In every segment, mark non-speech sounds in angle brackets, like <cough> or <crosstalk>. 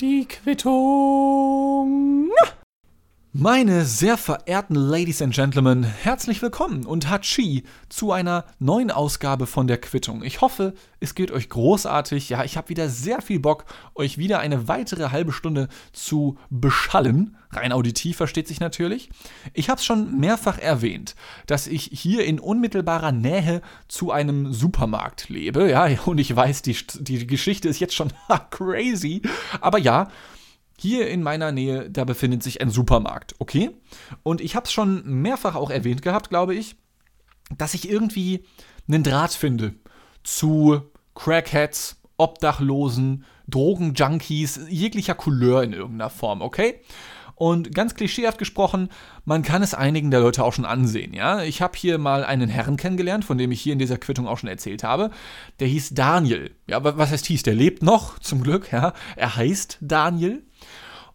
Die Quittung. Meine sehr verehrten Ladies and Gentlemen, herzlich willkommen und Hachi zu einer neuen Ausgabe von der Quittung. Ich hoffe, es geht euch großartig. Ja, ich habe wieder sehr viel Bock, euch wieder eine weitere halbe Stunde zu beschallen. Rein auditiv versteht sich natürlich. Ich habe es schon mehrfach erwähnt, dass ich hier in unmittelbarer Nähe zu einem Supermarkt lebe. Ja, und ich weiß, die, die Geschichte ist jetzt schon <laughs> crazy. Aber ja, hier in meiner Nähe, da befindet sich ein Supermarkt, okay? Und ich habe es schon mehrfach auch erwähnt gehabt, glaube ich, dass ich irgendwie einen Draht finde zu Crackheads, Obdachlosen, Drogenjunkies, jeglicher Couleur in irgendeiner Form, okay? Und ganz klischeehaft gesprochen, man kann es einigen der Leute auch schon ansehen, ja. Ich habe hier mal einen Herrn kennengelernt, von dem ich hier in dieser Quittung auch schon erzählt habe. Der hieß Daniel. Ja, was heißt hieß? Der lebt noch, zum Glück, ja. Er heißt Daniel.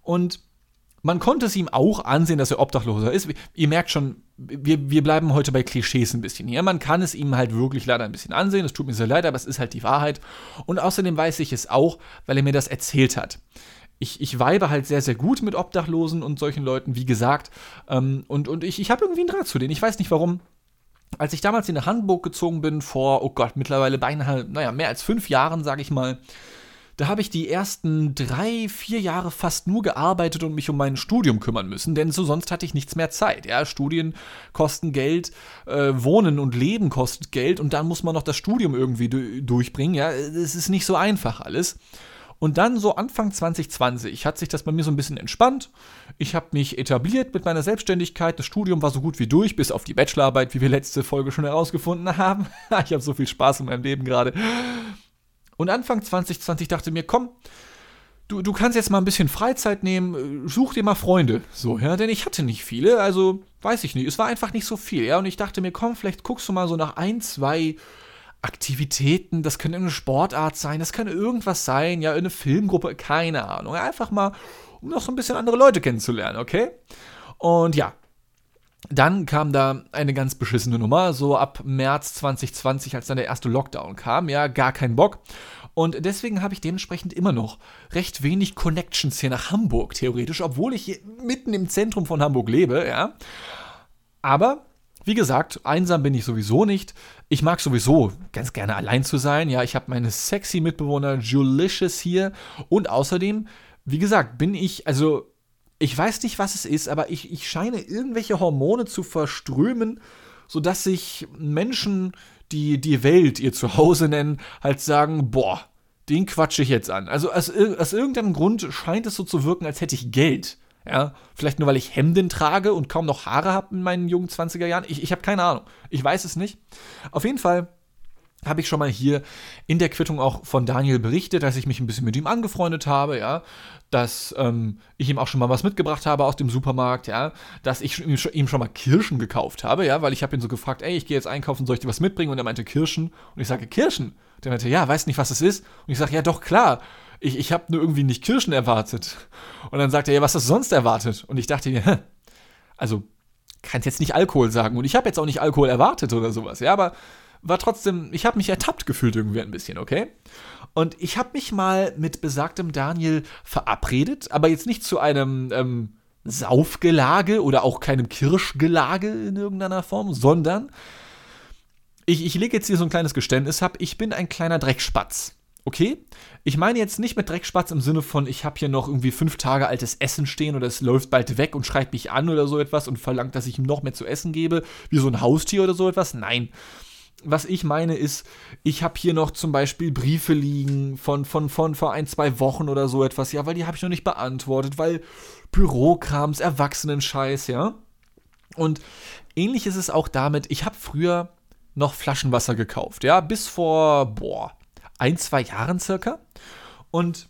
Und man konnte es ihm auch ansehen, dass er Obdachloser ist. Ihr merkt schon, wir, wir bleiben heute bei Klischees ein bisschen hier. Man kann es ihm halt wirklich leider ein bisschen ansehen. Es tut mir sehr leid, aber es ist halt die Wahrheit. Und außerdem weiß ich es auch, weil er mir das erzählt hat. Ich, ich weibe halt sehr, sehr gut mit Obdachlosen und solchen Leuten, wie gesagt. Ähm, und, und ich, ich habe irgendwie einen Draht zu denen. Ich weiß nicht warum. Als ich damals in Hamburg gezogen bin, vor, oh Gott, mittlerweile beinahe, naja, mehr als fünf Jahren, sage ich mal, da habe ich die ersten drei, vier Jahre fast nur gearbeitet und mich um mein Studium kümmern müssen, denn so sonst hatte ich nichts mehr Zeit. Ja, Studien kosten Geld, äh, Wohnen und Leben kostet Geld und dann muss man noch das Studium irgendwie durchbringen. Ja, es ist nicht so einfach alles. Und dann so Anfang 2020 hat sich das bei mir so ein bisschen entspannt. Ich habe mich etabliert mit meiner Selbstständigkeit. Das Studium war so gut wie durch, bis auf die Bachelorarbeit, wie wir letzte Folge schon herausgefunden haben. <laughs> ich habe so viel Spaß in meinem Leben gerade. Und Anfang 2020 dachte mir, komm, du, du kannst jetzt mal ein bisschen Freizeit nehmen, such dir mal Freunde. So, ja, denn ich hatte nicht viele, also weiß ich nicht. Es war einfach nicht so viel, ja. Und ich dachte mir, komm, vielleicht guckst du mal so nach ein, zwei Aktivitäten. Das könnte eine Sportart sein, das kann irgendwas sein, ja, eine Filmgruppe, keine Ahnung. Einfach mal, um noch so ein bisschen andere Leute kennenzulernen, okay? Und ja, dann kam da eine ganz beschissene Nummer, so ab März 2020, als dann der erste Lockdown kam. Ja, gar kein Bock. Und deswegen habe ich dementsprechend immer noch recht wenig Connections hier nach Hamburg, theoretisch, obwohl ich hier mitten im Zentrum von Hamburg lebe, ja. Aber, wie gesagt, einsam bin ich sowieso nicht. Ich mag sowieso ganz gerne allein zu sein. Ja, ich habe meine sexy Mitbewohner Julicious hier. Und außerdem, wie gesagt, bin ich, also ich weiß nicht, was es ist, aber ich, ich scheine irgendwelche Hormone zu verströmen, sodass sich Menschen, die die Welt ihr Zuhause nennen, halt sagen, boah, den quatsche ich jetzt an. Also aus, aus irgendeinem Grund scheint es so zu wirken, als hätte ich Geld. Ja, vielleicht nur, weil ich Hemden trage und kaum noch Haare habe in meinen jungen 20er Jahren. Ich, ich habe keine Ahnung. Ich weiß es nicht. Auf jeden Fall habe ich schon mal hier in der Quittung auch von Daniel berichtet, dass ich mich ein bisschen mit ihm angefreundet habe, ja, dass ähm, ich ihm auch schon mal was mitgebracht habe aus dem Supermarkt, ja, dass ich ihm schon mal Kirschen gekauft habe, ja, weil ich habe ihn so gefragt, ey, ich gehe jetzt einkaufen, soll ich dir was mitbringen? Und er meinte Kirschen und ich sage Kirschen. Der meinte, ja, weiß nicht, was es ist. Und ich sage, ja, doch klar. Ich, ich habe nur irgendwie nicht Kirschen erwartet. Und dann sagt er, ja, was hast du sonst erwartet? Und ich dachte mir, also kannst jetzt nicht Alkohol sagen und ich habe jetzt auch nicht Alkohol erwartet oder sowas, ja, aber war trotzdem, ich habe mich ertappt gefühlt irgendwie ein bisschen, okay? Und ich habe mich mal mit besagtem Daniel verabredet, aber jetzt nicht zu einem ähm, Saufgelage oder auch keinem Kirschgelage in irgendeiner Form, sondern ich, ich lege jetzt hier so ein kleines Geständnis ab, ich bin ein kleiner Dreckspatz. Okay? Ich meine jetzt nicht mit Dreckspatz im Sinne von, ich habe hier noch irgendwie fünf Tage altes Essen stehen oder es läuft bald weg und schreit mich an oder so etwas und verlangt, dass ich ihm noch mehr zu essen gebe, wie so ein Haustier oder so etwas. Nein was ich meine ist, ich habe hier noch zum Beispiel Briefe liegen von, von, von vor ein, zwei Wochen oder so etwas, ja, weil die habe ich noch nicht beantwortet, weil Bürokrams, Erwachsenenscheiß, ja. Und ähnlich ist es auch damit, ich habe früher noch Flaschenwasser gekauft, ja, bis vor, boah, ein, zwei Jahren circa. Und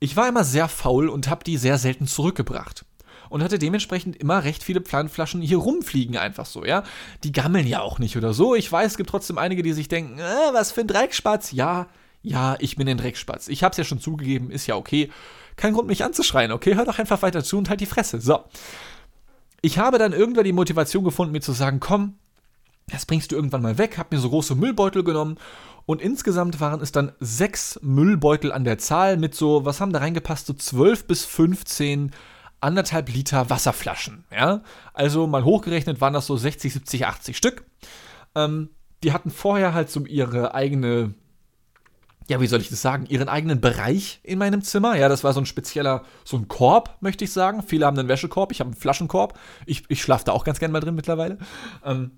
ich war immer sehr faul und habe die sehr selten zurückgebracht und hatte dementsprechend immer recht viele Pfandflaschen hier rumfliegen, einfach so, ja. Die gammeln ja auch nicht oder so. Ich weiß, es gibt trotzdem einige, die sich denken, äh, was für ein Dreckspatz. Ja, ja, ich bin ein Dreckspatz. Ich hab's ja schon zugegeben, ist ja okay. Kein Grund, mich anzuschreien, okay? Hör doch einfach weiter zu und halt die Fresse. So. Ich habe dann irgendwann die Motivation gefunden, mir zu sagen, komm, das bringst du irgendwann mal weg, hab mir so große Müllbeutel genommen und insgesamt waren es dann sechs Müllbeutel an der Zahl mit so, was haben da reingepasst, so 12 bis 15 anderthalb Liter Wasserflaschen. Ja? Also mal hochgerechnet waren das so 60, 70, 80 Stück. Ähm, die hatten vorher halt so ihre eigene, ja, wie soll ich das sagen, ihren eigenen Bereich in meinem Zimmer. Ja, das war so ein spezieller, so ein Korb, möchte ich sagen. Viele haben einen Wäschekorb, ich habe einen Flaschenkorb. Ich, ich schlafe da auch ganz gern mal drin mittlerweile. Ähm,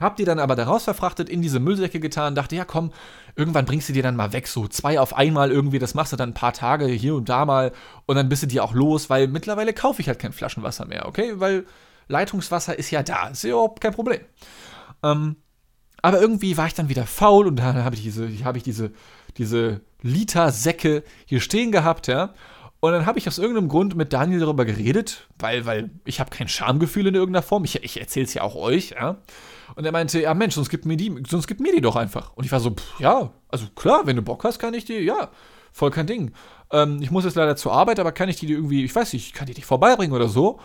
hab die dann aber daraus verfrachtet, in diese Müllsäcke getan, dachte, ja komm, irgendwann bringst du die dann mal weg, so zwei auf einmal irgendwie, das machst du dann ein paar Tage hier und da mal und dann bist du die auch los, weil mittlerweile kaufe ich halt kein Flaschenwasser mehr, okay? Weil Leitungswasser ist ja da, ist ja überhaupt kein Problem. Ähm, aber irgendwie war ich dann wieder faul und dann habe ich diese, habe ich diese, diese Liter-Säcke hier stehen gehabt, ja. Und dann habe ich aus irgendeinem Grund mit Daniel darüber geredet, weil, weil ich habe kein Schamgefühl in irgendeiner Form. Ich, ich erzähle es ja auch euch, ja. Und er meinte, ja Mensch, sonst gib mir die, sonst gib mir die doch einfach. Und ich war so, pff, ja, also klar, wenn du Bock hast, kann ich die, ja, voll kein Ding. Ähm, ich muss jetzt leider zur Arbeit, aber kann ich die irgendwie, ich weiß nicht, kann die dich vorbeibringen oder so?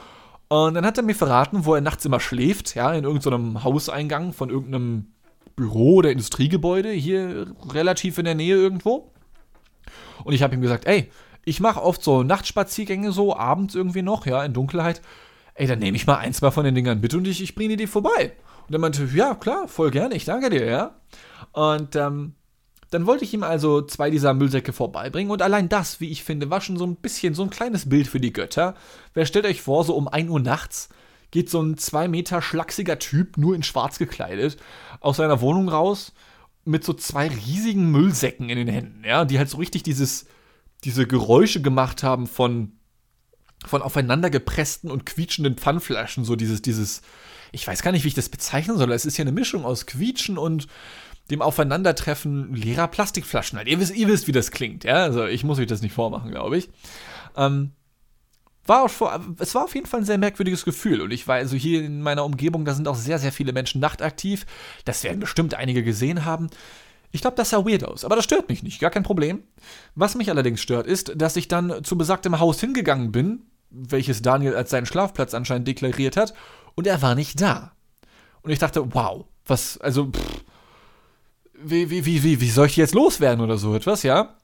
Und dann hat er mir verraten, wo er nachts immer schläft, ja, in irgendeinem Hauseingang von irgendeinem Büro oder Industriegebäude, hier relativ in der Nähe irgendwo. Und ich habe ihm gesagt, ey, ich mache oft so Nachtspaziergänge so, abends irgendwie noch, ja, in Dunkelheit. Ey, dann nehme ich mal eins mal von den Dingern mit und ich, ich bringe dir die vorbei. Und er meinte, ja, klar, voll gerne, ich danke dir, ja. Und ähm, dann wollte ich ihm also zwei dieser Müllsäcke vorbeibringen und allein das, wie ich finde, war schon so ein bisschen so ein kleines Bild für die Götter. Wer stellt euch vor, so um 1 Uhr nachts geht so ein zwei Meter schlachsiger Typ, nur in schwarz gekleidet, aus seiner Wohnung raus mit so zwei riesigen Müllsäcken in den Händen, ja, die halt so richtig dieses, diese Geräusche gemacht haben von, von aufeinander gepressten und quietschenden Pfannflaschen, so dieses, dieses, ich weiß gar nicht, wie ich das bezeichnen soll. Es ist ja eine Mischung aus Quietschen und dem Aufeinandertreffen leerer Plastikflaschen. Halt. Ihr, wisst, ihr wisst, wie das klingt, ja. Also ich muss euch das nicht vormachen, glaube ich. Ähm, war auch vor, es war auf jeden Fall ein sehr merkwürdiges Gefühl. Und ich war also hier in meiner Umgebung, da sind auch sehr, sehr viele Menschen nachtaktiv. Das werden bestimmt einige gesehen haben. Ich glaube, das sah weird aus, aber das stört mich nicht, gar kein Problem. Was mich allerdings stört, ist, dass ich dann zu besagtem Haus hingegangen bin, welches Daniel als seinen Schlafplatz anscheinend deklariert hat, und er war nicht da. Und ich dachte, wow, was, also, pff, wie, wie, wie, wie, wie soll ich die jetzt loswerden oder so etwas, ja?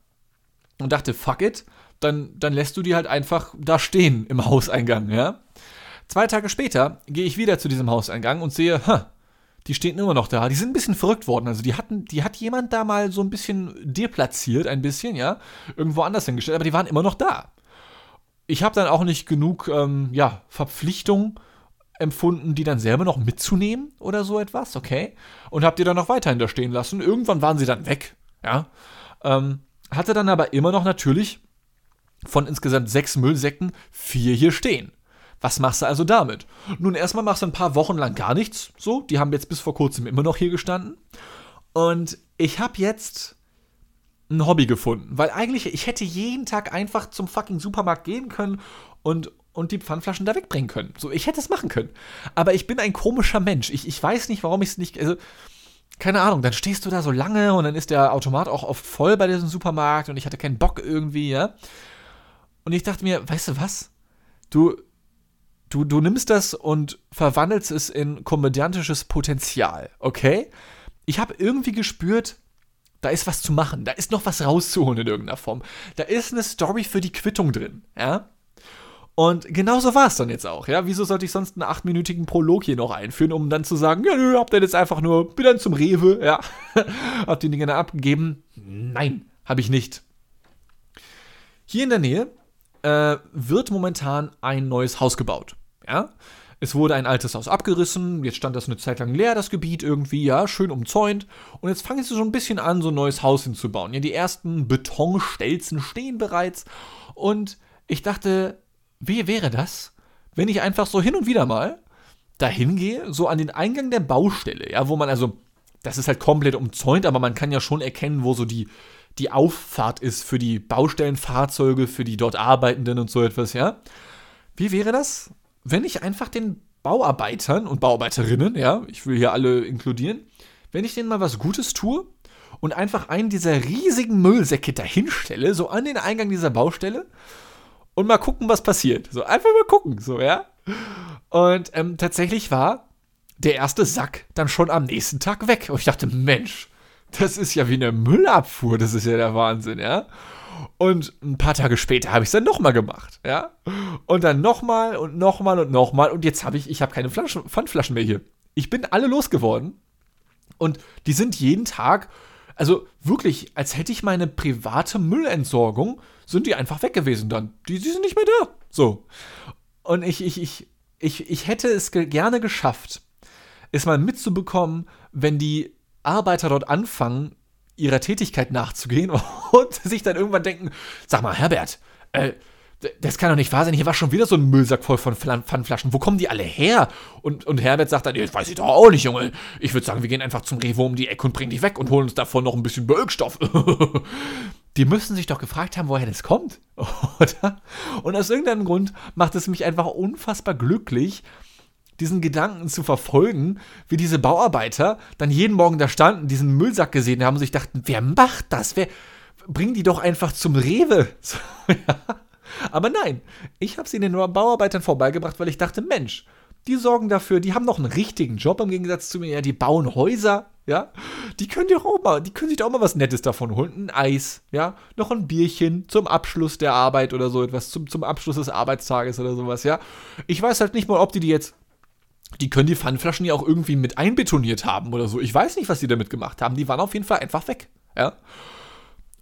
Und dachte, fuck it, dann, dann lässt du die halt einfach da stehen im Hauseingang, ja? Zwei Tage später gehe ich wieder zu diesem Hauseingang und sehe, ha, die stehen immer noch da. Die sind ein bisschen verrückt worden. Also die hatten, die hat jemand da mal so ein bisschen deplatziert, ein bisschen, ja, irgendwo anders hingestellt, aber die waren immer noch da. Ich habe dann auch nicht genug, ähm, ja, Verpflichtung empfunden, die dann selber noch mitzunehmen oder so etwas, okay? Und habt ihr dann noch weiterhin da stehen lassen. Irgendwann waren sie dann weg, ja? Ähm, hatte dann aber immer noch natürlich von insgesamt sechs Müllsäcken vier hier stehen. Was machst du also damit? Nun, erstmal machst du ein paar Wochen lang gar nichts, so. Die haben jetzt bis vor kurzem immer noch hier gestanden. Und ich habe jetzt ein Hobby gefunden, weil eigentlich ich hätte jeden Tag einfach zum fucking Supermarkt gehen können und und die Pfandflaschen da wegbringen können. So, ich hätte es machen können. Aber ich bin ein komischer Mensch. Ich, ich weiß nicht, warum ich es nicht. Also, keine Ahnung, dann stehst du da so lange und dann ist der Automat auch oft voll bei diesem Supermarkt und ich hatte keinen Bock irgendwie, ja. Und ich dachte mir, weißt du was? Du, du, du nimmst das und verwandelst es in komödiantisches Potenzial, okay? Ich habe irgendwie gespürt, da ist was zu machen, da ist noch was rauszuholen in irgendeiner Form. Da ist eine Story für die Quittung drin, ja? Und genauso war es dann jetzt auch, ja. Wieso sollte ich sonst einen achtminütigen Prolog hier noch einführen, um dann zu sagen, ja, nö, habt ihr jetzt einfach nur, bin dann zum Rewe, ja. <laughs> habt die Dinge dann abgegeben? Nein, habe ich nicht. Hier in der Nähe äh, wird momentan ein neues Haus gebaut, ja. Es wurde ein altes Haus abgerissen, jetzt stand das eine Zeit lang leer, das Gebiet irgendwie, ja, schön umzäunt. Und jetzt fangen sie so ein bisschen an, so ein neues Haus hinzubauen. Ja, die ersten Betonstelzen stehen bereits. Und ich dachte, wie wäre das, wenn ich einfach so hin und wieder mal dahin gehe, so an den Eingang der Baustelle, ja, wo man also, das ist halt komplett umzäunt, aber man kann ja schon erkennen, wo so die, die Auffahrt ist für die Baustellenfahrzeuge, für die dort Arbeitenden und so etwas, ja. Wie wäre das, wenn ich einfach den Bauarbeitern und Bauarbeiterinnen, ja, ich will hier alle inkludieren, wenn ich denen mal was Gutes tue und einfach einen dieser riesigen Müllsäcke dahinstelle, so an den Eingang dieser Baustelle und mal gucken, was passiert. So, einfach mal gucken, so, ja. Und ähm, tatsächlich war der erste Sack dann schon am nächsten Tag weg. Und ich dachte, Mensch, das ist ja wie eine Müllabfuhr, das ist ja der Wahnsinn, ja. Und ein paar Tage später habe ich es dann nochmal gemacht, ja. Und dann nochmal und nochmal und nochmal. Und jetzt habe ich, ich habe keine Flaschen, Pfandflaschen mehr hier. Ich bin alle losgeworden. Und die sind jeden Tag, also wirklich, als hätte ich meine private Müllentsorgung, sind die einfach weg gewesen dann. Die, die sind nicht mehr da. So. Und ich, ich, ich, ich, ich hätte es ge gerne geschafft, es mal mitzubekommen, wenn die Arbeiter dort anfangen, ihrer Tätigkeit nachzugehen <laughs> und sich dann irgendwann denken, sag mal, Herbert, äh, das kann doch nicht wahr sein, hier war schon wieder so ein Müllsack voll von Pfandflaschen. Wo kommen die alle her? Und, und Herbert sagt dann, das weiß ich doch auch nicht, Junge. Ich würde sagen, wir gehen einfach zum Revo um die Ecke und bringen die weg und holen uns davon noch ein bisschen Bölkstoff. <laughs> die müssen sich doch gefragt haben, woher das kommt, <laughs> oder? Und aus irgendeinem Grund macht es mich einfach unfassbar glücklich, diesen Gedanken zu verfolgen, wie diese Bauarbeiter dann jeden Morgen da standen, diesen Müllsack gesehen haben und sich dachten, wer macht das? Wer bring die doch einfach zum Rewe. <laughs> So, ja. Aber nein, ich habe sie den Bauarbeitern vorbeigebracht, weil ich dachte, Mensch, die sorgen dafür, die haben noch einen richtigen Job im Gegensatz zu mir, ja, die bauen Häuser, ja, die können dir auch mal, die können sich auch mal was Nettes davon holen, ein Eis, ja, noch ein Bierchen zum Abschluss der Arbeit oder so etwas, zum, zum Abschluss des Arbeitstages oder sowas, ja. Ich weiß halt nicht mal, ob die die jetzt die können die Pfandflaschen ja auch irgendwie mit einbetoniert haben oder so. Ich weiß nicht, was die damit gemacht haben. Die waren auf jeden Fall einfach weg. Ja.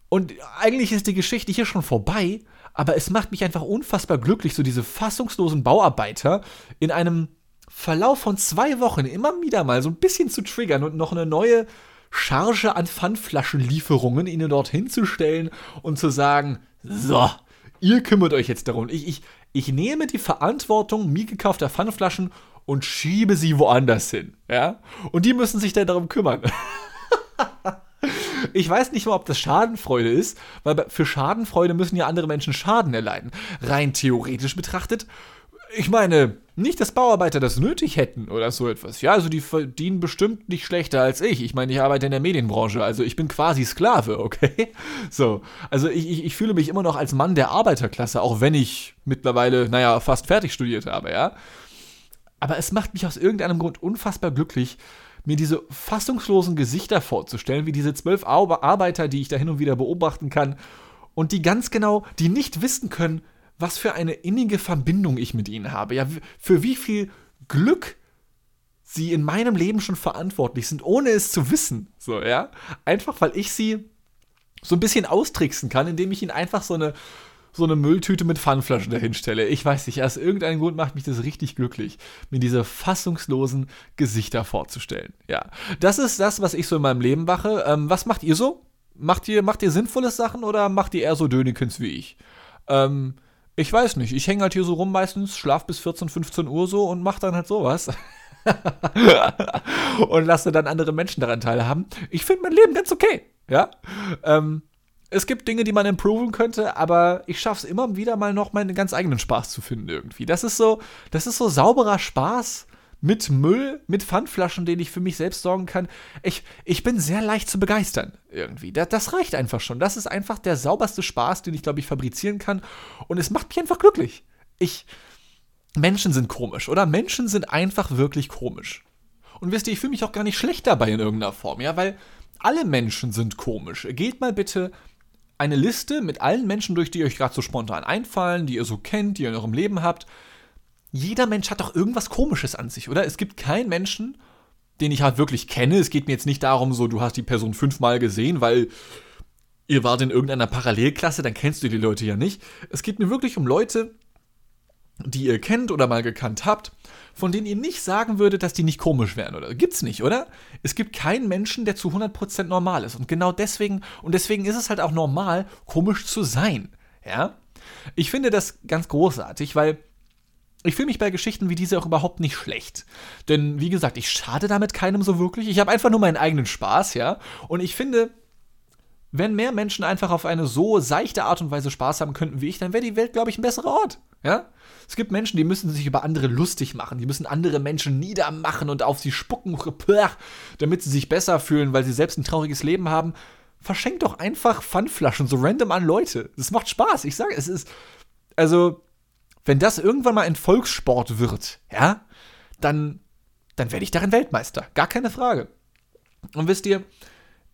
Und eigentlich ist die Geschichte hier schon vorbei, aber es macht mich einfach unfassbar glücklich, so diese fassungslosen Bauarbeiter in einem Verlauf von zwei Wochen immer wieder mal so ein bisschen zu triggern und noch eine neue Charge an Pfandflaschenlieferungen ihnen dorthin zu stellen und zu sagen, so, ihr kümmert euch jetzt darum. Ich, ich, ich nehme die Verantwortung mir gekaufter Pfandflaschen und schiebe sie woanders hin. Ja? Und die müssen sich dann darum kümmern. <laughs> ich weiß nicht mal, ob das Schadenfreude ist, weil für Schadenfreude müssen ja andere Menschen Schaden erleiden. Rein theoretisch betrachtet, ich meine, nicht, dass Bauarbeiter das nötig hätten oder so etwas. Ja, also die verdienen bestimmt nicht schlechter als ich. Ich meine, ich arbeite in der Medienbranche, also ich bin quasi Sklave, okay? So, also ich, ich, ich fühle mich immer noch als Mann der Arbeiterklasse, auch wenn ich mittlerweile, naja, fast fertig studiert habe, ja? Aber es macht mich aus irgendeinem Grund unfassbar glücklich, mir diese fassungslosen Gesichter vorzustellen, wie diese zwölf Arbeiter, die ich da hin und wieder beobachten kann und die ganz genau, die nicht wissen können, was für eine innige Verbindung ich mit ihnen habe. Ja, für wie viel Glück sie in meinem Leben schon verantwortlich sind, ohne es zu wissen. So, ja. Einfach weil ich sie so ein bisschen austricksen kann, indem ich ihnen einfach so eine so eine Mülltüte mit Pfandflaschen dahinstelle. Ich weiß nicht, aus irgendeinem Grund macht mich das richtig glücklich, mir diese fassungslosen Gesichter vorzustellen. Ja, das ist das, was ich so in meinem Leben mache. Ähm, was macht ihr so? Macht ihr, macht ihr sinnvolle Sachen oder macht ihr eher so Dönekens wie ich? Ähm, ich weiß nicht. Ich hänge halt hier so rum meistens, schlaf bis 14, 15 Uhr so und mach dann halt sowas. <laughs> und lasse dann andere Menschen daran teilhaben. Ich finde mein Leben ganz okay. Ja. Ähm, es gibt Dinge, die man improven könnte, aber ich schaffe es immer wieder mal noch meinen ganz eigenen Spaß zu finden irgendwie. Das ist so, das ist so sauberer Spaß mit Müll, mit Pfandflaschen, den ich für mich selbst sorgen kann. Ich, ich bin sehr leicht zu begeistern irgendwie. Das, das reicht einfach schon. Das ist einfach der sauberste Spaß, den ich glaube ich fabrizieren kann und es macht mich einfach glücklich. Ich Menschen sind komisch, oder? Menschen sind einfach wirklich komisch. Und wisst ihr, ich fühle mich auch gar nicht schlecht dabei in irgendeiner Form, ja, weil alle Menschen sind komisch. Geht mal bitte eine Liste mit allen Menschen durch, die euch gerade so spontan einfallen, die ihr so kennt, die ihr in eurem Leben habt. Jeder Mensch hat doch irgendwas Komisches an sich, oder? Es gibt keinen Menschen, den ich halt wirklich kenne. Es geht mir jetzt nicht darum, so, du hast die Person fünfmal gesehen, weil ihr wart in irgendeiner Parallelklasse, dann kennst du die Leute ja nicht. Es geht mir wirklich um Leute, die ihr kennt oder mal gekannt habt, von denen ihr nicht sagen würdet, dass die nicht komisch wären, oder? Gibt's nicht, oder? Es gibt keinen Menschen, der zu 100% normal ist. Und genau deswegen, und deswegen ist es halt auch normal, komisch zu sein, ja? Ich finde das ganz großartig, weil ich fühle mich bei Geschichten wie diese auch überhaupt nicht schlecht. Denn, wie gesagt, ich schade damit keinem so wirklich. Ich habe einfach nur meinen eigenen Spaß, ja? Und ich finde, wenn mehr Menschen einfach auf eine so seichte Art und Weise Spaß haben könnten wie ich, dann wäre die Welt, glaube ich, ein besserer Ort. Ja? Es gibt Menschen, die müssen sich über andere lustig machen, die müssen andere Menschen niedermachen und auf sie spucken, damit sie sich besser fühlen, weil sie selbst ein trauriges Leben haben. Verschenkt doch einfach Pfandflaschen so random an Leute. Das macht Spaß. Ich sage, es ist. Also, wenn das irgendwann mal ein Volkssport wird, ja, dann dann werde ich darin Weltmeister. Gar keine Frage. Und wisst ihr,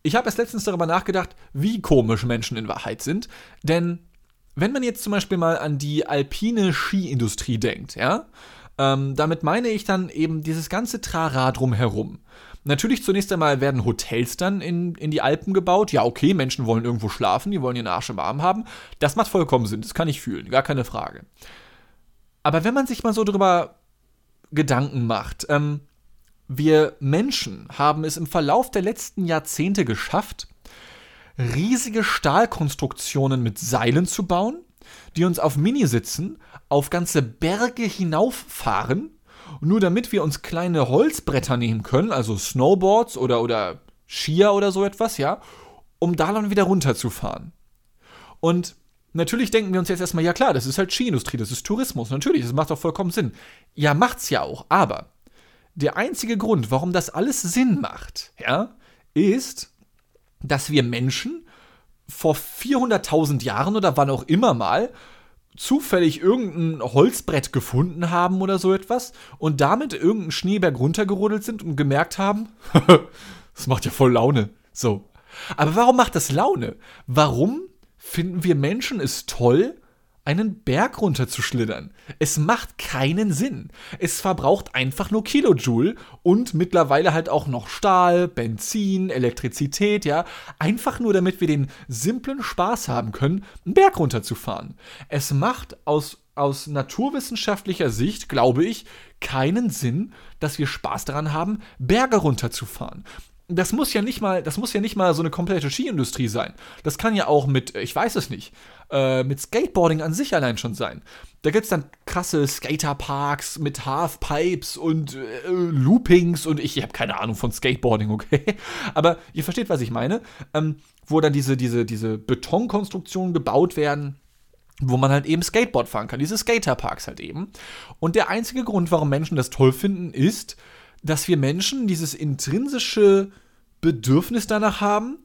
ich habe erst letztens darüber nachgedacht, wie komisch Menschen in Wahrheit sind. Denn wenn man jetzt zum Beispiel mal an die alpine Skiindustrie denkt, ja, ähm, damit meine ich dann eben dieses ganze Trara drumherum. Natürlich zunächst einmal werden Hotels dann in, in die Alpen gebaut. Ja, okay, Menschen wollen irgendwo schlafen, die wollen ihren Arsch im Arm haben. Das macht vollkommen Sinn, das kann ich fühlen, gar keine Frage. Aber wenn man sich mal so drüber Gedanken macht, ähm, wir Menschen haben es im Verlauf der letzten Jahrzehnte geschafft, riesige Stahlkonstruktionen mit Seilen zu bauen, die uns auf Minisitzen auf ganze Berge hinauffahren, nur damit wir uns kleine Holzbretter nehmen können, also Snowboards oder, oder Skier oder so etwas, ja, um da dann wieder runterzufahren. Und natürlich denken wir uns jetzt erstmal, ja klar, das ist halt Skiindustrie, das ist Tourismus, natürlich, das macht doch vollkommen Sinn. Ja, macht's ja auch, aber der einzige Grund, warum das alles Sinn macht, ja, ist, dass wir Menschen vor 400.000 Jahren oder wann auch immer mal zufällig irgendein Holzbrett gefunden haben oder so etwas und damit irgendeinen Schneeberg runtergerodelt sind und gemerkt haben, <laughs> das macht ja voll Laune. So. Aber warum macht das Laune? Warum finden wir Menschen es toll, einen Berg runterzuschlittern. Es macht keinen Sinn. Es verbraucht einfach nur Kilojoule und mittlerweile halt auch noch Stahl, Benzin, Elektrizität, ja. Einfach nur damit wir den simplen Spaß haben können, einen Berg runterzufahren. Es macht aus aus naturwissenschaftlicher Sicht, glaube ich, keinen Sinn, dass wir Spaß daran haben, Berge runterzufahren das muss ja nicht mal, das muss ja nicht mal so eine komplette Skiindustrie sein. Das kann ja auch mit, ich weiß es nicht, äh, mit Skateboarding an sich allein schon sein. Da gibt es dann krasse Skaterparks mit Halfpipes und äh, Loopings und ich, ich habe keine Ahnung von Skateboarding, okay? <laughs> Aber ihr versteht, was ich meine. Ähm, wo dann diese, diese, diese Betonkonstruktionen gebaut werden wo man halt eben Skateboard fahren kann, diese Skaterparks halt eben. Und der einzige Grund, warum Menschen das toll finden, ist, dass wir Menschen dieses intrinsische Bedürfnis danach haben,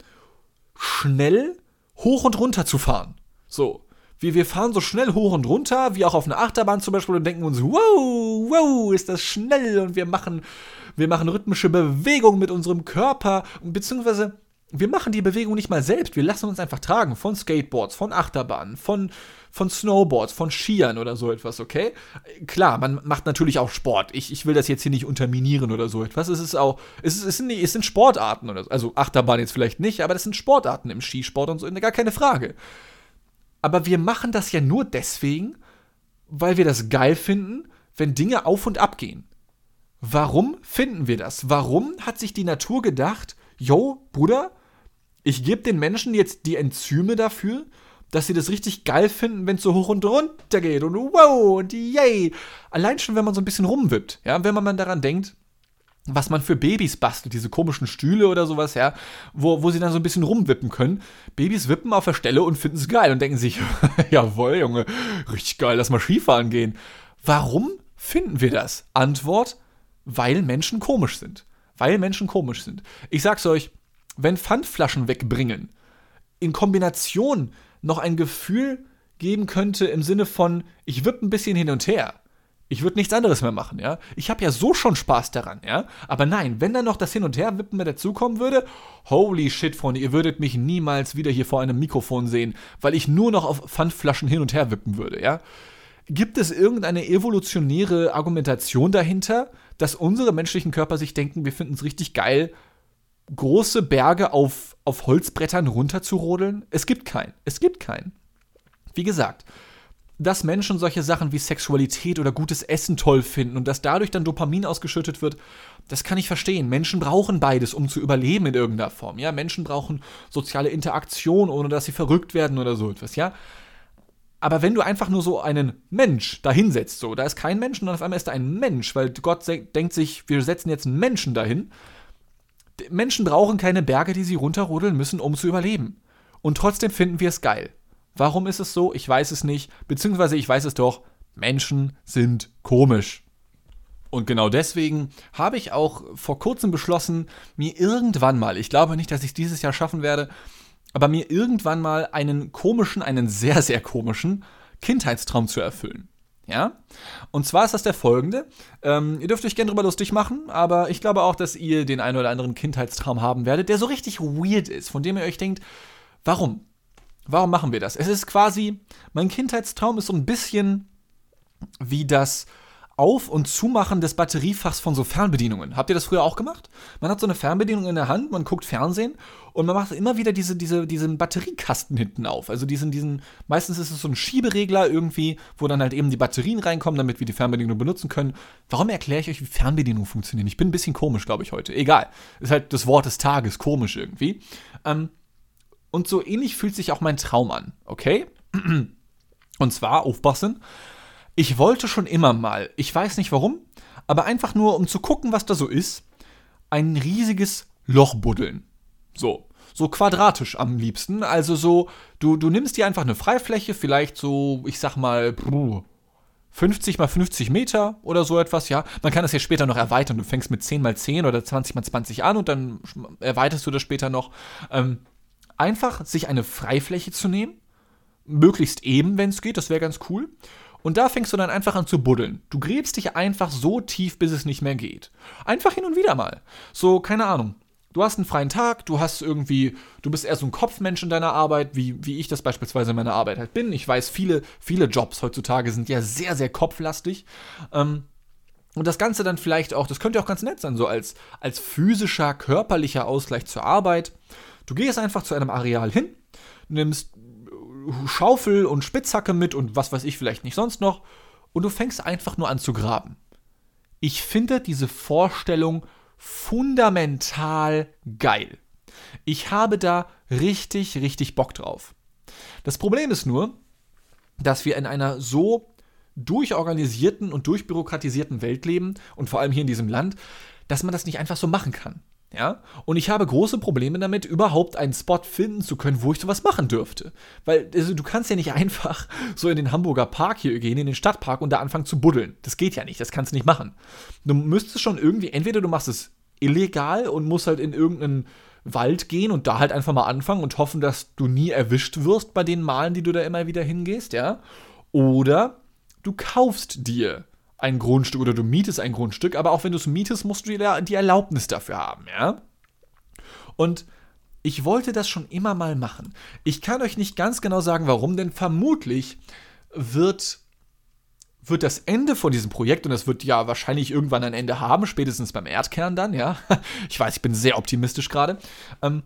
schnell hoch und runter zu fahren. So. Wir, wir fahren so schnell hoch und runter, wie auch auf einer Achterbahn zum Beispiel, und denken uns, wow, wow, ist das schnell und wir machen, wir machen rhythmische Bewegungen mit unserem Körper, beziehungsweise wir machen die Bewegung nicht mal selbst, wir lassen uns einfach tragen von Skateboards, von Achterbahnen, von, von Snowboards, von Skiern oder so etwas, okay? Klar, man macht natürlich auch Sport. Ich, ich will das jetzt hier nicht unterminieren oder so etwas. Es ist auch, es, ist, es, sind, es sind Sportarten oder so. Also Achterbahn jetzt vielleicht nicht, aber das sind Sportarten im Skisport und so, gar keine Frage. Aber wir machen das ja nur deswegen, weil wir das geil finden, wenn Dinge auf und ab gehen. Warum finden wir das? Warum hat sich die Natur gedacht, yo, Bruder, ich gebe den Menschen jetzt die Enzyme dafür, dass sie das richtig geil finden, wenn es so hoch und runter geht und wow und yay. Allein schon, wenn man so ein bisschen rumwippt, ja, wenn man mal daran denkt, was man für Babys bastelt, diese komischen Stühle oder sowas, ja, wo, wo sie dann so ein bisschen rumwippen können. Babys wippen auf der Stelle und finden es geil und denken sich, <laughs> jawohl, Junge, richtig geil, lass mal Skifahren gehen. Warum finden wir das? Antwort, weil Menschen komisch sind. Weil Menschen komisch sind. Ich sag's euch, wenn Pfandflaschen wegbringen, in Kombination noch ein Gefühl geben könnte im Sinne von, ich wippe ein bisschen hin und her. Ich würde nichts anderes mehr machen, ja. Ich habe ja so schon Spaß daran, ja. Aber nein, wenn dann noch das Hin- und Her-Wippen mit dazukommen würde, holy shit, Freunde, ihr würdet mich niemals wieder hier vor einem Mikrofon sehen, weil ich nur noch auf Pfandflaschen hin und her wippen würde, ja. Gibt es irgendeine evolutionäre Argumentation dahinter, dass unsere menschlichen Körper sich denken, wir finden es richtig geil, große Berge auf, auf Holzbrettern runterzurodeln? Es gibt keinen. Es gibt keinen. Wie gesagt, dass Menschen solche Sachen wie Sexualität oder gutes Essen toll finden und dass dadurch dann Dopamin ausgeschüttet wird, das kann ich verstehen. Menschen brauchen beides, um zu überleben in irgendeiner Form. Ja, Menschen brauchen soziale Interaktion, ohne dass sie verrückt werden oder so etwas. Ja, aber wenn du einfach nur so einen Mensch dahinsetzt, so, da ist kein Mensch und auf einmal ist da ein Mensch, weil Gott denkt sich, wir setzen jetzt einen Menschen dahin, Menschen brauchen keine Berge, die sie runterrodeln müssen, um zu überleben. Und trotzdem finden wir es geil. Warum ist es so? Ich weiß es nicht. Beziehungsweise ich weiß es doch, Menschen sind komisch. Und genau deswegen habe ich auch vor kurzem beschlossen, mir irgendwann mal, ich glaube nicht, dass ich es dieses Jahr schaffen werde, aber mir irgendwann mal einen komischen, einen sehr, sehr komischen Kindheitstraum zu erfüllen. Ja? Und zwar ist das der folgende. Ähm, ihr dürft euch gerne drüber lustig machen, aber ich glaube auch, dass ihr den einen oder anderen Kindheitstraum haben werdet, der so richtig weird ist, von dem ihr euch denkt, warum? Warum machen wir das? Es ist quasi, mein Kindheitstraum ist so ein bisschen wie das auf- und Zumachen des Batteriefachs von so Fernbedienungen. Habt ihr das früher auch gemacht? Man hat so eine Fernbedienung in der Hand, man guckt Fernsehen und man macht immer wieder diese, diese, diesen Batteriekasten hinten auf. Also diesen, diesen, meistens ist es so ein Schieberegler irgendwie, wo dann halt eben die Batterien reinkommen, damit wir die Fernbedienung benutzen können. Warum erkläre ich euch, wie Fernbedienungen funktionieren? Ich bin ein bisschen komisch, glaube ich, heute. Egal. Ist halt das Wort des Tages, komisch irgendwie. Ähm, und so ähnlich fühlt sich auch mein Traum an, okay? <clears throat> Und zwar, aufpassen, ich wollte schon immer mal, ich weiß nicht warum, aber einfach nur, um zu gucken, was da so ist, ein riesiges Loch buddeln. So. So quadratisch am liebsten. Also so, du, du nimmst dir einfach eine Freifläche, vielleicht so, ich sag mal, 50 mal 50 Meter oder so etwas, ja. Man kann das ja später noch erweitern. Du fängst mit 10 mal 10 oder 20 mal 20 an und dann erweiterst du das später noch. Ähm, einfach sich eine Freifläche zu nehmen, möglichst eben, wenn es geht, das wäre ganz cool. Und da fängst du dann einfach an zu buddeln. Du gräbst dich einfach so tief, bis es nicht mehr geht. Einfach hin und wieder mal. So, keine Ahnung. Du hast einen freien Tag, du hast irgendwie, du bist eher so ein Kopfmensch in deiner Arbeit, wie, wie ich das beispielsweise in meiner Arbeit halt bin. Ich weiß, viele, viele Jobs heutzutage sind ja sehr, sehr kopflastig. Ähm, und das Ganze dann vielleicht auch, das könnte auch ganz nett sein, so als, als physischer, körperlicher Ausgleich zur Arbeit. Du gehst einfach zu einem Areal hin, nimmst Schaufel und Spitzhacke mit und was weiß ich vielleicht nicht sonst noch und du fängst einfach nur an zu graben. Ich finde diese Vorstellung fundamental geil. Ich habe da richtig, richtig Bock drauf. Das Problem ist nur, dass wir in einer so durchorganisierten und durchbürokratisierten Welt leben und vor allem hier in diesem Land, dass man das nicht einfach so machen kann. Ja, und ich habe große Probleme damit, überhaupt einen Spot finden zu können, wo ich sowas machen dürfte. Weil also, du kannst ja nicht <laughs> einfach so in den Hamburger Park hier gehen, in den Stadtpark und da anfangen zu buddeln. Das geht ja nicht, das kannst du nicht machen. Du müsstest schon irgendwie, entweder du machst es illegal und musst halt in irgendeinen Wald gehen und da halt einfach mal anfangen und hoffen, dass du nie erwischt wirst bei den Malen, die du da immer wieder hingehst, ja. Oder du kaufst dir ein Grundstück oder du mietest ein Grundstück, aber auch wenn du es mietest, musst du die Erlaubnis dafür haben, ja? Und ich wollte das schon immer mal machen. Ich kann euch nicht ganz genau sagen, warum, denn vermutlich wird, wird das Ende von diesem Projekt, und das wird ja wahrscheinlich irgendwann ein Ende haben, spätestens beim Erdkern dann, ja. <laughs> Ich weiß, ich bin sehr optimistisch gerade. Ähm,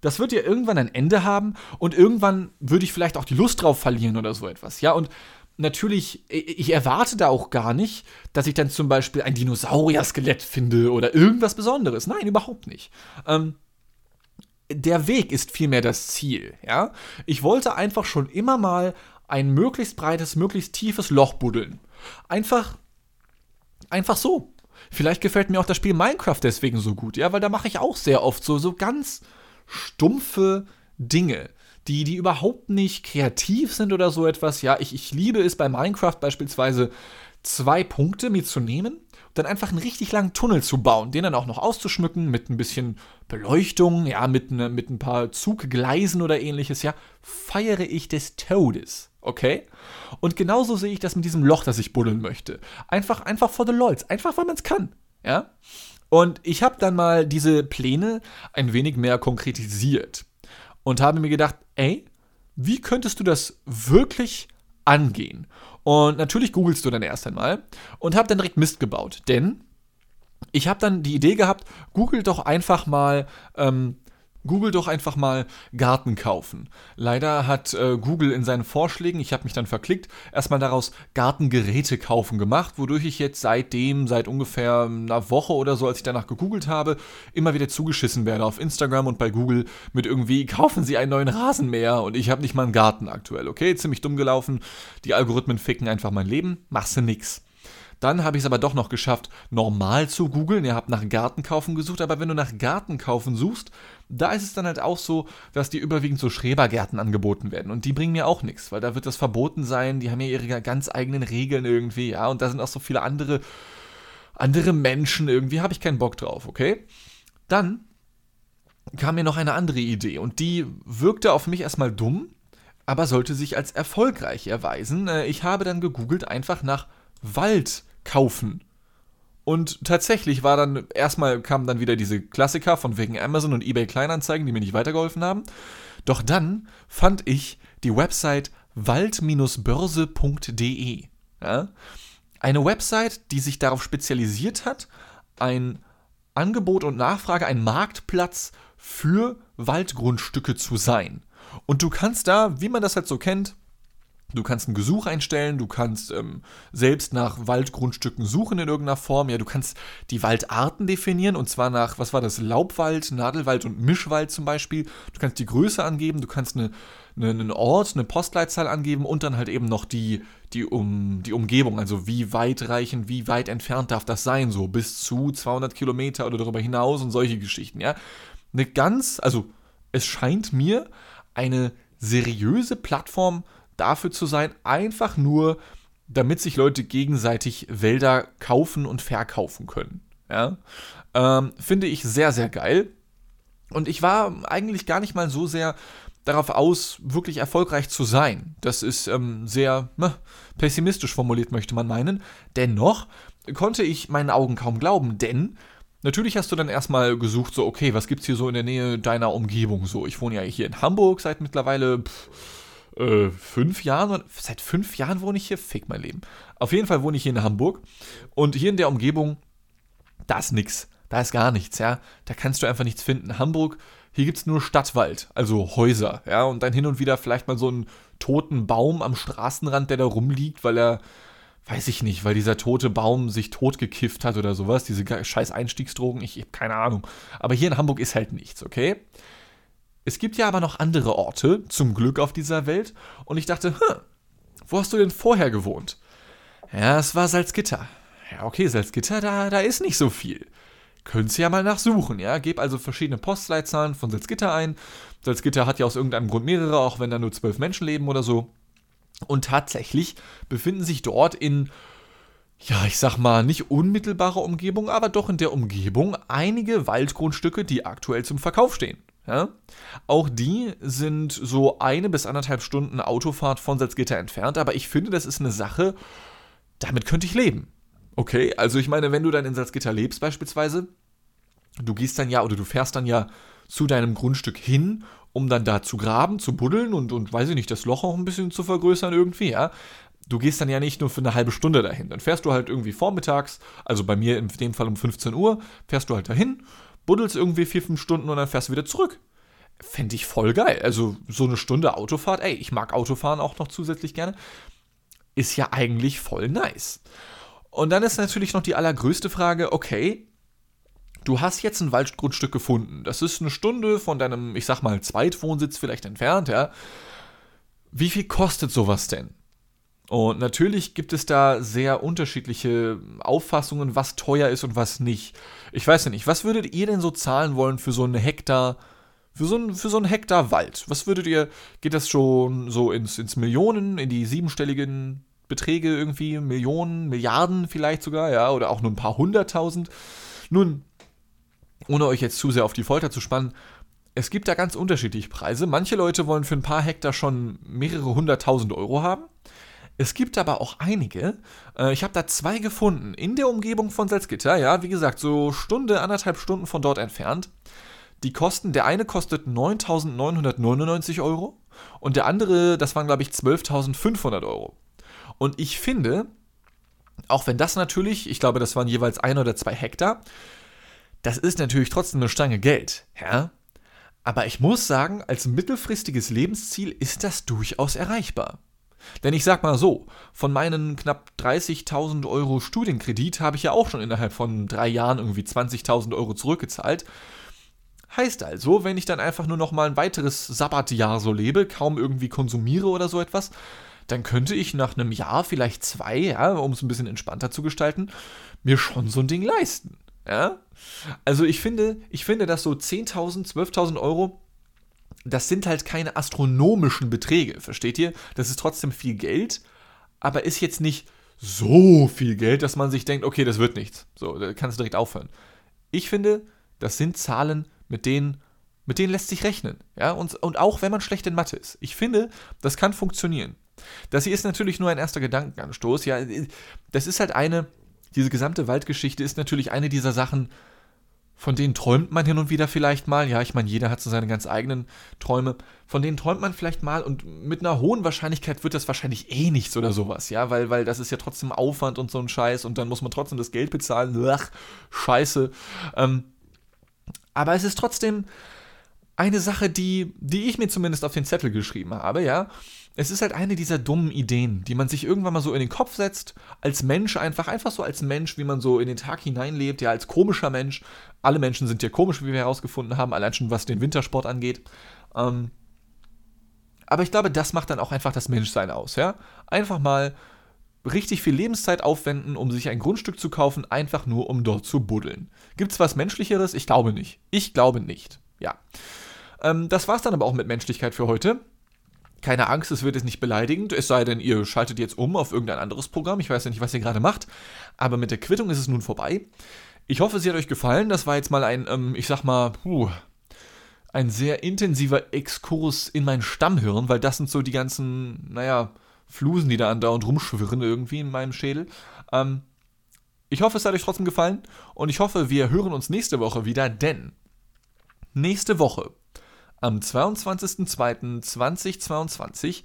das wird ja irgendwann ein Ende haben und irgendwann würde ich vielleicht auch die Lust drauf verlieren oder so etwas, ja. Und natürlich, ich erwarte da auch gar nicht, dass ich dann zum Beispiel ein Dinosaurier-Skelett finde oder irgendwas Besonderes. Nein, überhaupt nicht. Ähm, der Weg ist vielmehr das Ziel, ja. Ich wollte einfach schon immer mal ein möglichst breites, möglichst tiefes Loch buddeln. Einfach, einfach so. Vielleicht gefällt mir auch das Spiel Minecraft deswegen so gut, ja, weil da mache ich auch sehr oft so, so ganz stumpfe Dinge die, die überhaupt nicht kreativ sind oder so etwas. Ja, ich, ich liebe es bei Minecraft beispielsweise zwei Punkte mir zu nehmen und dann einfach einen richtig langen Tunnel zu bauen, den dann auch noch auszuschmücken mit ein bisschen Beleuchtung, ja, mit, ne, mit ein paar Zuggleisen oder ähnliches, ja, feiere ich des Todes, okay? Und genauso sehe ich das mit diesem Loch, das ich buddeln möchte. Einfach, einfach for the lols, einfach weil man es kann, ja? Und ich habe dann mal diese Pläne ein wenig mehr konkretisiert und habe mir gedacht, ey, wie könntest du das wirklich angehen? Und natürlich googelst du dann erst einmal und habe dann direkt Mist gebaut, denn ich habe dann die Idee gehabt, google doch einfach mal ähm, Google doch einfach mal Garten kaufen. Leider hat äh, Google in seinen Vorschlägen, ich habe mich dann verklickt, erstmal daraus Gartengeräte kaufen gemacht, wodurch ich jetzt seitdem, seit ungefähr einer Woche oder so, als ich danach gegoogelt habe, immer wieder zugeschissen werde auf Instagram und bei Google mit irgendwie, <laughs> kaufen Sie einen neuen Rasenmäher und ich habe nicht mal einen Garten aktuell, okay? Ziemlich dumm gelaufen. Die Algorithmen ficken einfach mein Leben, machst du nix. Dann habe ich es aber doch noch geschafft, normal zu googeln. Ihr habt nach Gartenkaufen gesucht, aber wenn du nach Gartenkaufen suchst, da ist es dann halt auch so, dass die überwiegend so Schrebergärten angeboten werden. Und die bringen mir auch nichts, weil da wird das verboten sein. Die haben ja ihre ganz eigenen Regeln irgendwie, ja. Und da sind auch so viele andere, andere Menschen irgendwie. Habe ich keinen Bock drauf, okay? Dann kam mir noch eine andere Idee und die wirkte auf mich erstmal dumm, aber sollte sich als erfolgreich erweisen. Äh, ich habe dann gegoogelt einfach nach Wald kaufen. Und tatsächlich war dann, erstmal kamen dann wieder diese Klassiker von wegen Amazon und eBay Kleinanzeigen, die mir nicht weitergeholfen haben. Doch dann fand ich die Website wald-börse.de. Ja? Eine Website, die sich darauf spezialisiert hat, ein Angebot und Nachfrage, ein Marktplatz für Waldgrundstücke zu sein. Und du kannst da, wie man das halt so kennt, Du kannst ein Gesuch einstellen, du kannst ähm, selbst nach Waldgrundstücken suchen in irgendeiner Form. Ja, du kannst die Waldarten definieren und zwar nach, was war das, Laubwald, Nadelwald und Mischwald zum Beispiel. Du kannst die Größe angeben, du kannst eine, eine, einen Ort, eine Postleitzahl angeben und dann halt eben noch die, die, um, die Umgebung, also wie weitreichend, wie weit entfernt darf das sein, so bis zu 200 Kilometer oder darüber hinaus und solche Geschichten, ja. Eine ganz, also es scheint mir eine seriöse Plattform dafür zu sein, einfach nur, damit sich Leute gegenseitig Wälder kaufen und verkaufen können. Ja? Ähm, finde ich sehr, sehr geil. Und ich war eigentlich gar nicht mal so sehr darauf aus, wirklich erfolgreich zu sein. Das ist ähm, sehr ne, pessimistisch formuliert, möchte man meinen. Dennoch konnte ich meinen Augen kaum glauben, denn natürlich hast du dann erstmal gesucht, so, okay, was gibt's hier so in der Nähe deiner Umgebung so? Ich wohne ja hier in Hamburg seit mittlerweile. Pff, äh, fünf Jahren, seit fünf Jahren wohne ich hier, fick mein Leben. Auf jeden Fall wohne ich hier in Hamburg und hier in der Umgebung, da ist nix, da ist gar nichts, ja. Da kannst du einfach nichts finden. Hamburg, hier gibt es nur Stadtwald, also Häuser, ja, und dann hin und wieder vielleicht mal so einen toten Baum am Straßenrand, der da rumliegt, weil er, weiß ich nicht, weil dieser tote Baum sich totgekifft hat oder sowas, diese scheiß Einstiegsdrogen, ich, ich habe keine Ahnung. Aber hier in Hamburg ist halt nichts, okay? Es gibt ja aber noch andere Orte, zum Glück auf dieser Welt, und ich dachte, hm, wo hast du denn vorher gewohnt? Ja, es war Salzgitter. Ja, okay, Salzgitter, da, da ist nicht so viel. Könntest ja mal nachsuchen, ja? Geb also verschiedene Postleitzahlen von Salzgitter ein. Salzgitter hat ja aus irgendeinem Grund mehrere, auch wenn da nur zwölf Menschen leben oder so. Und tatsächlich befinden sich dort in, ja, ich sag mal, nicht unmittelbarer Umgebung, aber doch in der Umgebung einige Waldgrundstücke, die aktuell zum Verkauf stehen. Ja? Auch die sind so eine bis anderthalb Stunden Autofahrt von Salzgitter entfernt, aber ich finde, das ist eine Sache, damit könnte ich leben. Okay, also ich meine, wenn du dann in Salzgitter lebst beispielsweise, du gehst dann ja oder du fährst dann ja zu deinem Grundstück hin, um dann da zu graben, zu buddeln und, und weiß ich nicht, das Loch auch ein bisschen zu vergrößern irgendwie, ja. Du gehst dann ja nicht nur für eine halbe Stunde dahin. Dann fährst du halt irgendwie vormittags, also bei mir in dem Fall um 15 Uhr, fährst du halt dahin buddelst irgendwie vier, fünf Stunden und dann fährst du wieder zurück. Fände ich voll geil. Also so eine Stunde Autofahrt, ey, ich mag Autofahren auch noch zusätzlich gerne. Ist ja eigentlich voll nice. Und dann ist natürlich noch die allergrößte Frage, okay, du hast jetzt ein Waldgrundstück gefunden. Das ist eine Stunde von deinem, ich sag mal, Zweitwohnsitz vielleicht entfernt, ja. Wie viel kostet sowas denn? Und natürlich gibt es da sehr unterschiedliche Auffassungen, was teuer ist und was nicht. Ich weiß ja nicht, was würdet ihr denn so zahlen wollen für so einen Hektar, für so einen, für so einen Hektar Wald? Was würdet ihr, geht das schon so ins, ins Millionen, in die siebenstelligen Beträge irgendwie, Millionen, Milliarden vielleicht sogar, ja, oder auch nur ein paar hunderttausend? Nun, ohne euch jetzt zu sehr auf die Folter zu spannen, es gibt da ganz unterschiedliche Preise. Manche Leute wollen für ein paar Hektar schon mehrere hunderttausend Euro haben. Es gibt aber auch einige. Äh, ich habe da zwei gefunden in der Umgebung von Salzgitter. Ja, wie gesagt, so Stunde, anderthalb Stunden von dort entfernt. Die kosten, der eine kostet 9.999 Euro und der andere, das waren glaube ich 12.500 Euro. Und ich finde, auch wenn das natürlich, ich glaube, das waren jeweils ein oder zwei Hektar, das ist natürlich trotzdem eine Stange Geld, ja. Aber ich muss sagen, als mittelfristiges Lebensziel ist das durchaus erreichbar. Denn ich sag mal so, von meinen knapp 30.000 Euro Studienkredit habe ich ja auch schon innerhalb von drei Jahren irgendwie 20.000 Euro zurückgezahlt. Heißt also, wenn ich dann einfach nur noch mal ein weiteres Sabbatjahr so lebe, kaum irgendwie konsumiere oder so etwas, dann könnte ich nach einem Jahr, vielleicht zwei, ja, um es ein bisschen entspannter zu gestalten, mir schon so ein Ding leisten. Ja? Also ich finde, ich finde, dass so 10.000, 12.000 Euro das sind halt keine astronomischen Beträge, versteht ihr? Das ist trotzdem viel Geld, aber ist jetzt nicht so viel Geld, dass man sich denkt, okay, das wird nichts. So, da kannst du direkt aufhören. Ich finde, das sind Zahlen, mit denen Mit denen lässt sich rechnen. Ja? Und, und auch wenn man schlecht in Mathe ist. Ich finde, das kann funktionieren. Das hier ist natürlich nur ein erster Gedankenanstoß. Ja, das ist halt eine, diese gesamte Waldgeschichte ist natürlich eine dieser Sachen, von denen träumt man hin und wieder vielleicht mal. Ja, ich meine, jeder hat so seine ganz eigenen Träume. Von denen träumt man vielleicht mal und mit einer hohen Wahrscheinlichkeit wird das wahrscheinlich eh nichts oder sowas, ja, weil, weil das ist ja trotzdem Aufwand und so ein Scheiß und dann muss man trotzdem das Geld bezahlen. Ach, scheiße. Ähm, aber es ist trotzdem eine Sache, die, die ich mir zumindest auf den Zettel geschrieben habe, ja. Es ist halt eine dieser dummen Ideen, die man sich irgendwann mal so in den Kopf setzt, als Mensch einfach, einfach so als Mensch, wie man so in den Tag hineinlebt, ja, als komischer Mensch. Alle Menschen sind ja komisch, wie wir herausgefunden haben, allein schon was den Wintersport angeht. Ähm, aber ich glaube, das macht dann auch einfach das Menschsein aus, ja. Einfach mal richtig viel Lebenszeit aufwenden, um sich ein Grundstück zu kaufen, einfach nur um dort zu buddeln. Gibt es was Menschlicheres? Ich glaube nicht. Ich glaube nicht. Ja. Ähm, das war's dann aber auch mit Menschlichkeit für heute. Keine Angst, es wird jetzt nicht beleidigend, es sei denn, ihr schaltet jetzt um auf irgendein anderes Programm. Ich weiß ja nicht, was ihr gerade macht, aber mit der Quittung ist es nun vorbei. Ich hoffe, sie hat euch gefallen. Das war jetzt mal ein, ähm, ich sag mal, puh, ein sehr intensiver Exkurs in mein Stammhirn, weil das sind so die ganzen, naja, Flusen, die da andauernd rumschwirren irgendwie in meinem Schädel. Ähm, ich hoffe, es hat euch trotzdem gefallen und ich hoffe, wir hören uns nächste Woche wieder, denn nächste Woche am 22.02.2022.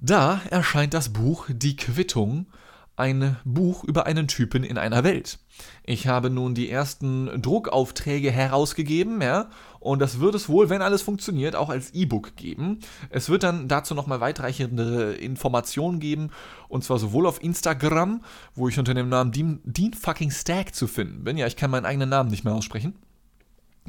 Da erscheint das Buch Die Quittung, ein Buch über einen Typen in einer Welt. Ich habe nun die ersten Druckaufträge herausgegeben, ja, und das wird es wohl, wenn alles funktioniert, auch als E-Book geben. Es wird dann dazu nochmal weitreichende Informationen geben, und zwar sowohl auf Instagram, wo ich unter dem Namen Dean, Dean fucking Stag zu finden bin. Ja, ich kann meinen eigenen Namen nicht mehr aussprechen.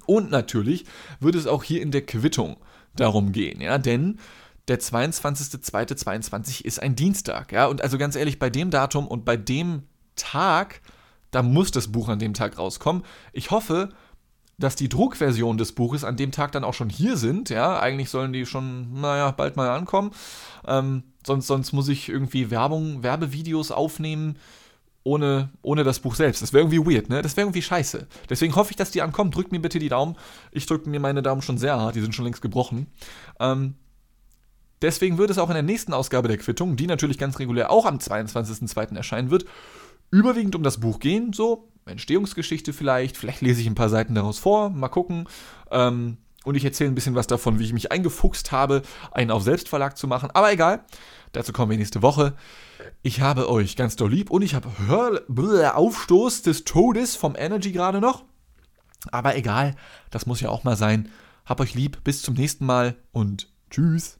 Und natürlich wird es auch hier in der Quittung darum gehen, ja, denn der 22.02.22 ist ein Dienstag, ja, und also ganz ehrlich, bei dem Datum und bei dem Tag, da muss das Buch an dem Tag rauskommen. Ich hoffe, dass die Druckversion des Buches an dem Tag dann auch schon hier sind, ja, eigentlich sollen die schon, naja, bald mal ankommen, ähm, sonst, sonst muss ich irgendwie Werbung, Werbevideos aufnehmen, ohne, ohne das Buch selbst. Das wäre irgendwie weird, ne? Das wäre irgendwie scheiße. Deswegen hoffe ich, dass die ankommen. Drückt mir bitte die Daumen. Ich drücke mir meine Daumen schon sehr hart, die sind schon längst gebrochen. Ähm, deswegen wird es auch in der nächsten Ausgabe der Quittung, die natürlich ganz regulär auch am 22.02. erscheinen wird, überwiegend um das Buch gehen. So, Entstehungsgeschichte vielleicht. Vielleicht lese ich ein paar Seiten daraus vor. Mal gucken. Ähm, und ich erzähle ein bisschen was davon, wie ich mich eingefuchst habe, einen auf Selbstverlag zu machen. Aber egal, dazu kommen wir nächste Woche. Ich habe euch ganz doll lieb und ich habe Aufstoß des Todes vom Energy gerade noch. Aber egal, das muss ja auch mal sein. Hab euch lieb, bis zum nächsten Mal und tschüss.